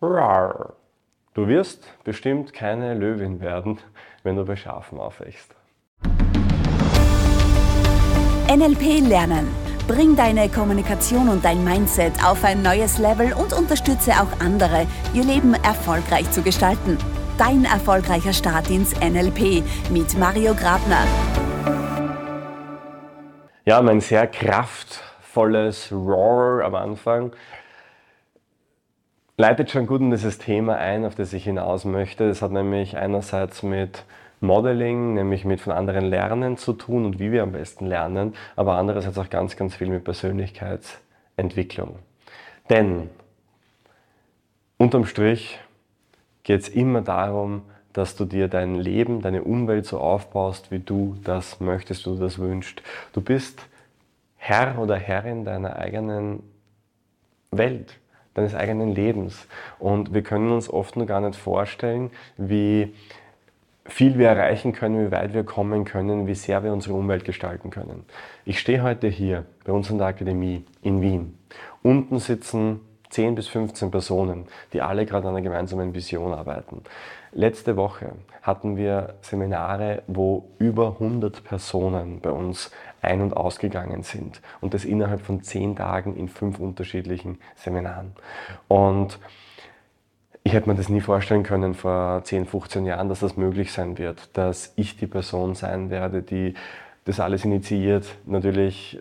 Du wirst bestimmt keine Löwin werden, wenn du bei Schafen aufwächst. NLP lernen. Bring deine Kommunikation und dein Mindset auf ein neues Level und unterstütze auch andere, ihr Leben erfolgreich zu gestalten. Dein erfolgreicher Start ins NLP mit Mario Grabner. Ja, mein sehr kraftvolles Roar am Anfang leitet schon gut in dieses Thema ein, auf das ich hinaus möchte. Das hat nämlich einerseits mit Modeling, nämlich mit von anderen Lernen zu tun und wie wir am besten lernen, aber andererseits auch ganz, ganz viel mit Persönlichkeitsentwicklung. Denn unterm Strich geht es immer darum, dass du dir dein Leben, deine Umwelt so aufbaust, wie du das möchtest, wie du das wünschst. Du bist Herr oder Herrin deiner eigenen Welt deines eigenen Lebens. Und wir können uns oft nur gar nicht vorstellen, wie viel wir erreichen können, wie weit wir kommen können, wie sehr wir unsere Umwelt gestalten können. Ich stehe heute hier bei uns in der Akademie in Wien. Unten sitzen 10 bis 15 Personen, die alle gerade an einer gemeinsamen Vision arbeiten. Letzte Woche hatten wir Seminare, wo über 100 Personen bei uns ein- und ausgegangen sind. Und das innerhalb von 10 Tagen in fünf unterschiedlichen Seminaren. Und ich hätte mir das nie vorstellen können vor 10, 15 Jahren, dass das möglich sein wird, dass ich die Person sein werde, die das alles initiiert. Natürlich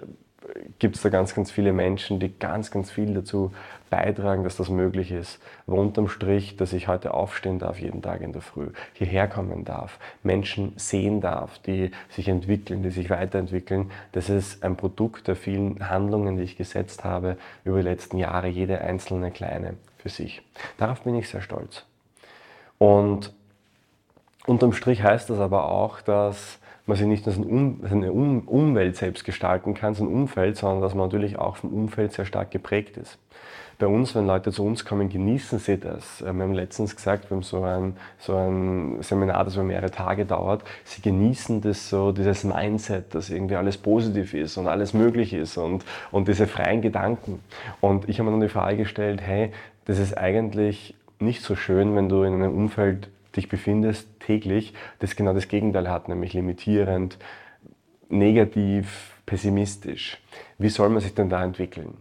gibt es da ganz, ganz viele Menschen, die ganz, ganz viel dazu beitragen, dass das möglich ist. Aber unterm Strich, dass ich heute aufstehen darf, jeden Tag in der Früh, hierher kommen darf, Menschen sehen darf, die sich entwickeln, die sich weiterentwickeln, das ist ein Produkt der vielen Handlungen, die ich gesetzt habe über die letzten Jahre, jede einzelne kleine für sich. Darauf bin ich sehr stolz. Und unterm Strich heißt das aber auch, dass man sich nicht nur seine Umwelt selbst gestalten kann, sein Umfeld, sondern dass man natürlich auch vom Umfeld sehr stark geprägt ist. Bei uns, wenn Leute zu uns kommen, genießen sie das. Äh, wir haben letztens gesagt, wir haben so ein, so ein Seminar, das über mehrere Tage dauert. Sie genießen das so, dieses Mindset, dass irgendwie alles positiv ist und alles möglich ist und, und diese freien Gedanken. Und ich habe mir dann die Frage gestellt, hey, das ist eigentlich nicht so schön, wenn du in einem Umfeld dich befindest täglich, das genau das Gegenteil hat, nämlich limitierend, negativ, pessimistisch. Wie soll man sich denn da entwickeln?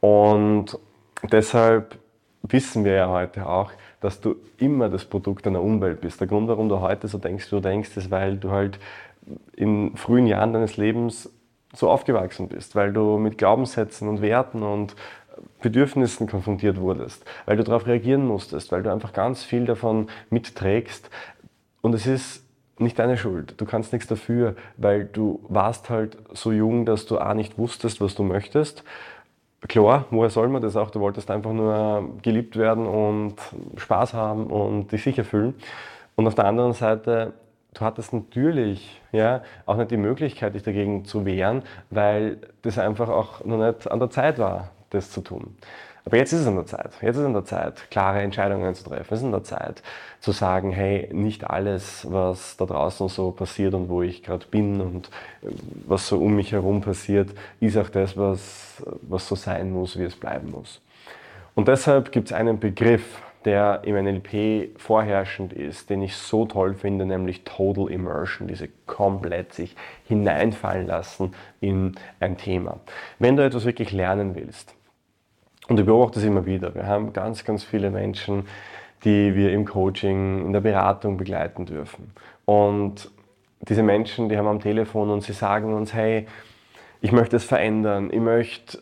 Und deshalb wissen wir ja heute auch, dass du immer das Produkt deiner Umwelt bist. Der Grund, warum du heute so denkst, wie du denkst, ist, weil du halt in frühen Jahren deines Lebens so aufgewachsen bist, weil du mit Glaubenssätzen und Werten und Bedürfnissen konfrontiert wurdest, weil du darauf reagieren musstest, weil du einfach ganz viel davon mitträgst. Und es ist nicht deine Schuld. Du kannst nichts dafür, weil du warst halt so jung, dass du A nicht wusstest, was du möchtest. Klar, woher soll man das auch? Du wolltest einfach nur geliebt werden und Spaß haben und dich sicher fühlen. Und auf der anderen Seite, du hattest natürlich ja, auch nicht die Möglichkeit, dich dagegen zu wehren, weil das einfach auch noch nicht an der Zeit war das zu tun. Aber jetzt ist es an der Zeit. Jetzt ist es an der Zeit, klare Entscheidungen zu treffen. Es ist an der Zeit zu sagen, hey, nicht alles, was da draußen so passiert und wo ich gerade bin und äh, was so um mich herum passiert, ist auch das, was, was so sein muss, wie es bleiben muss. Und deshalb gibt es einen Begriff, der im NLP vorherrschend ist, den ich so toll finde, nämlich Total Immersion, diese komplett sich hineinfallen lassen in ein Thema. Wenn du etwas wirklich lernen willst, und ich beobachte es immer wieder. Wir haben ganz, ganz viele Menschen, die wir im Coaching, in der Beratung begleiten dürfen. Und diese Menschen, die haben am Telefon und sie sagen uns, hey, ich möchte es verändern, ich möchte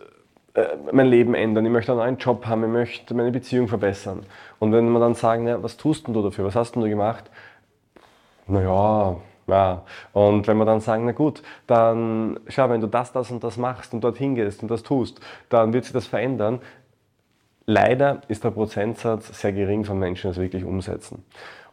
äh, mein Leben ändern, ich möchte einen neuen Job haben, ich möchte meine Beziehung verbessern. Und wenn wir dann sagen, na, was tust denn du dafür, was hast denn du gemacht? Naja, ja. Und wenn wir dann sagen, na gut, dann schau, wenn du das, das und das machst und dorthin gehst und das tust, dann wird sich das verändern. Leider ist der Prozentsatz sehr gering von Menschen, die es wirklich umsetzen.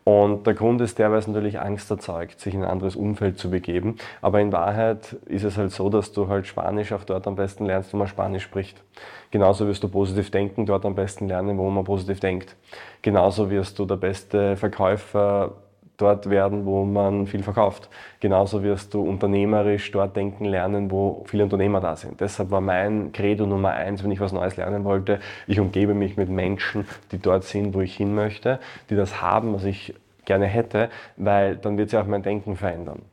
Und der Grund ist der, weil es natürlich Angst erzeugt, sich in ein anderes Umfeld zu begeben. Aber in Wahrheit ist es halt so, dass du halt Spanisch auch dort am besten lernst, wo man Spanisch spricht. Genauso wirst du positiv denken dort am besten lernen, wo man positiv denkt. Genauso wirst du der beste Verkäufer dort werden, wo man viel verkauft. Genauso wirst du unternehmerisch dort denken lernen, wo viele Unternehmer da sind. Deshalb war mein Credo Nummer eins, wenn ich was Neues lernen wollte, ich umgebe mich mit Menschen, die dort sind, wo ich hin möchte, die das haben, was ich gerne hätte, weil dann wird sich auch mein Denken verändern.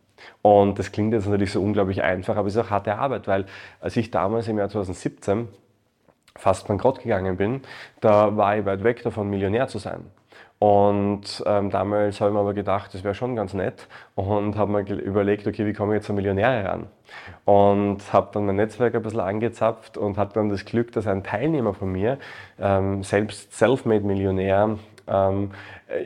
Und das klingt jetzt natürlich so unglaublich einfach, aber es ist auch harte Arbeit, weil als ich damals im Jahr 2017 fast bankrott gegangen bin, da war ich weit weg davon, Millionär zu sein. Und ähm, damals habe ich mir aber gedacht, das wäre schon ganz nett und habe mir überlegt, okay, wie komme ich jetzt an Millionäre ran? Und habe dann mein Netzwerk ein bisschen angezapft und hatte dann das Glück, dass ein Teilnehmer von mir, ähm, selbst Selfmade-Millionär, ähm,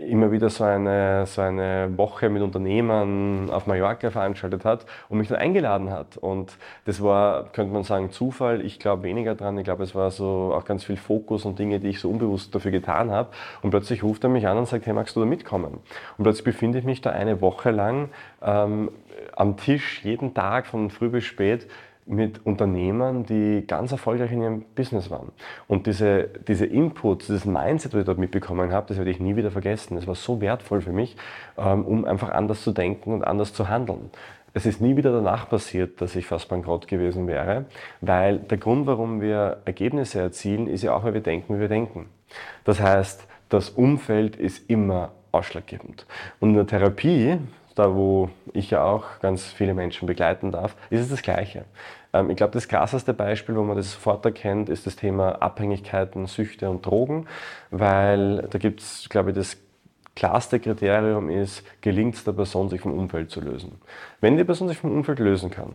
immer wieder so eine, so eine Woche mit Unternehmern auf Mallorca veranstaltet hat und mich dann eingeladen hat. Und das war, könnte man sagen, Zufall. Ich glaube weniger dran. Ich glaube, es war so auch ganz viel Fokus und Dinge, die ich so unbewusst dafür getan habe. Und plötzlich ruft er mich an und sagt, hey, magst du da mitkommen? Und plötzlich befinde ich mich da eine Woche lang ähm, am Tisch, jeden Tag von früh bis spät mit Unternehmern, die ganz erfolgreich in ihrem Business waren. Und diese, diese Inputs, dieses Mindset, das ich dort mitbekommen habe, das werde ich nie wieder vergessen. Das war so wertvoll für mich, ähm, um einfach anders zu denken und anders zu handeln. Es ist nie wieder danach passiert, dass ich fast bankrott gewesen wäre, weil der Grund, warum wir Ergebnisse erzielen, ist ja auch, weil wir denken, wie wir denken. Das heißt, das Umfeld ist immer ausschlaggebend. Und in der Therapie, da wo ich ja auch ganz viele Menschen begleiten darf, ist es das Gleiche. Ähm, ich glaube, das krasseste Beispiel, wo man das sofort erkennt, ist das Thema Abhängigkeiten, Süchte und Drogen, weil da gibt es, glaube ich, das klarste Kriterium ist, gelingt es der Person, sich vom Umfeld zu lösen. Wenn die Person sich vom Umfeld lösen kann,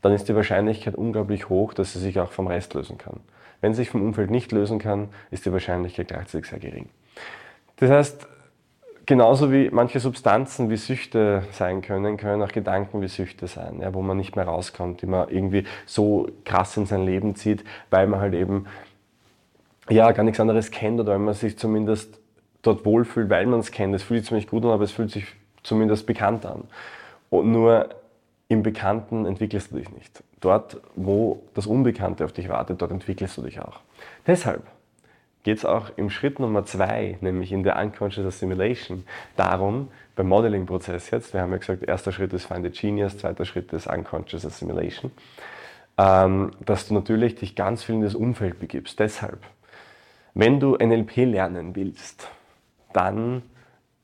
dann ist die Wahrscheinlichkeit unglaublich hoch, dass sie sich auch vom Rest lösen kann. Wenn sie sich vom Umfeld nicht lösen kann, ist die Wahrscheinlichkeit gleichzeitig sehr gering. Das heißt, Genauso wie manche Substanzen wie Süchte sein können, können auch Gedanken wie Süchte sein, ja, wo man nicht mehr rauskommt, die man irgendwie so krass in sein Leben zieht, weil man halt eben ja, gar nichts anderes kennt oder weil man sich zumindest dort wohlfühlt, weil man es kennt. Es fühlt sich nicht gut an, aber es fühlt sich zumindest bekannt an. Und nur im Bekannten entwickelst du dich nicht. Dort, wo das Unbekannte auf dich wartet, dort entwickelst du dich auch. Deshalb geht es auch im Schritt Nummer zwei, nämlich in der Unconscious Assimilation, darum, beim Modeling-Prozess jetzt, wir haben ja gesagt, erster Schritt ist Find the Genius, zweiter Schritt ist Unconscious Assimilation, ähm, dass du natürlich dich ganz viel in das Umfeld begibst. Deshalb, wenn du NLP lernen willst, dann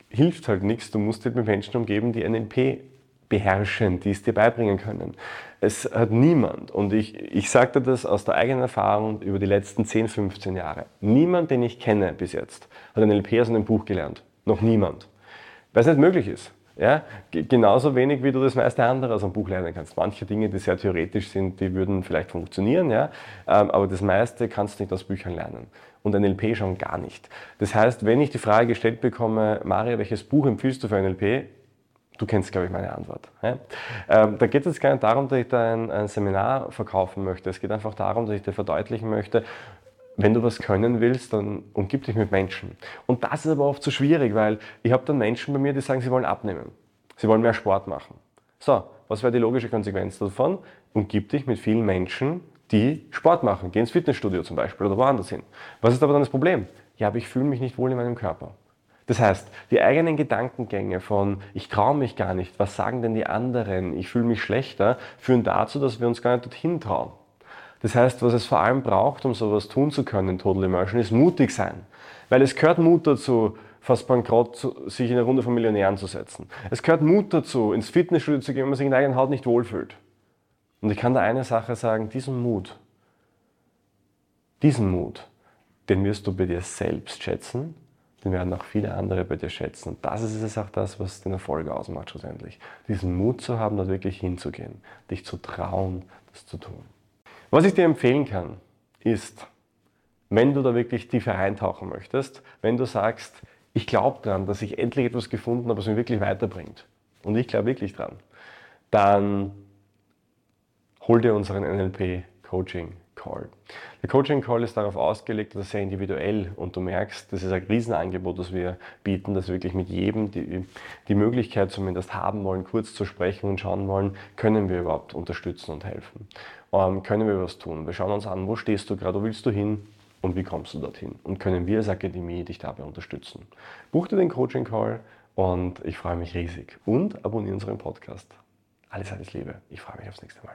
hilft halt nichts, du musst dich mit Menschen umgeben, die NLP beherrschen, die es dir beibringen können. Es hat niemand, und ich, ich sagte das aus der eigenen Erfahrung über die letzten 10, 15 Jahre, niemand, den ich kenne bis jetzt, hat ein LP aus einem Buch gelernt. Noch niemand. Weil es nicht möglich ist. Ja? Genauso wenig, wie du das meiste andere aus einem Buch lernen kannst. Manche Dinge, die sehr theoretisch sind, die würden vielleicht funktionieren, ja? Ähm, aber das meiste kannst du nicht aus Büchern lernen. Und ein LP schon gar nicht. Das heißt, wenn ich die Frage gestellt bekomme, Maria, welches Buch empfiehlst du für ein LP? Du kennst, glaube ich, meine Antwort. Ja? Ähm, da geht es gar nicht darum, dass ich da ein, ein, Seminar verkaufen möchte. Es geht einfach darum, dass ich dir verdeutlichen möchte, wenn du was können willst, dann umgib dich mit Menschen. Und das ist aber oft so schwierig, weil ich habe dann Menschen bei mir, die sagen, sie wollen abnehmen. Sie wollen mehr Sport machen. So, was wäre die logische Konsequenz davon? Umgib dich mit vielen Menschen, die Sport machen. Geh ins Fitnessstudio zum Beispiel oder woanders hin. Was ist aber dann das Problem? Ja, aber ich fühle mich nicht wohl in meinem Körper. Das heißt, die eigenen Gedankengänge von ich traue mich gar nicht, was sagen denn die anderen, ich fühle mich schlechter, führen dazu, dass wir uns gar nicht dorthin trauen. Das heißt, was es vor allem braucht, um sowas tun zu können, Total Immersion, ist mutig sein. Weil es gehört Mut dazu, fast bankrott sich in eine Runde von Millionären zu setzen. Es gehört Mut dazu, ins Fitnessstudio zu gehen, wenn man sich in der eigenen Haut nicht wohlfühlt. Und ich kann da eine Sache sagen, diesen Mut, diesen Mut, den wirst du bei dir selbst schätzen den werden auch viele andere bei dir schätzen. Und das ist es auch das, was den Erfolg ausmacht schlussendlich. Diesen Mut zu haben, dort wirklich hinzugehen, dich zu trauen, das zu tun. Was ich dir empfehlen kann, ist, wenn du da wirklich tiefer eintauchen möchtest, wenn du sagst, ich glaube daran, dass ich endlich etwas gefunden habe, was mich wirklich weiterbringt, und ich glaube wirklich dran, dann hol dir unseren NLP Coaching Call. Der Coaching Call ist darauf ausgelegt, dass er sehr individuell und du merkst, das ist ein Riesenangebot, das wir bieten, dass wir wirklich mit jedem die, die Möglichkeit zumindest haben wollen, kurz zu sprechen und schauen wollen, können wir überhaupt unterstützen und helfen? Ähm, können wir was tun? Wir schauen uns an, wo stehst du gerade, wo willst du hin? Und wie kommst du dorthin? Und können wir als Akademie dich dabei unterstützen? Buch dir den Coaching Call Und ich freue mich riesig. Und abonniere unseren Podcast. Alles, alles Liebe. Ich freue mich aufs nächste Mal.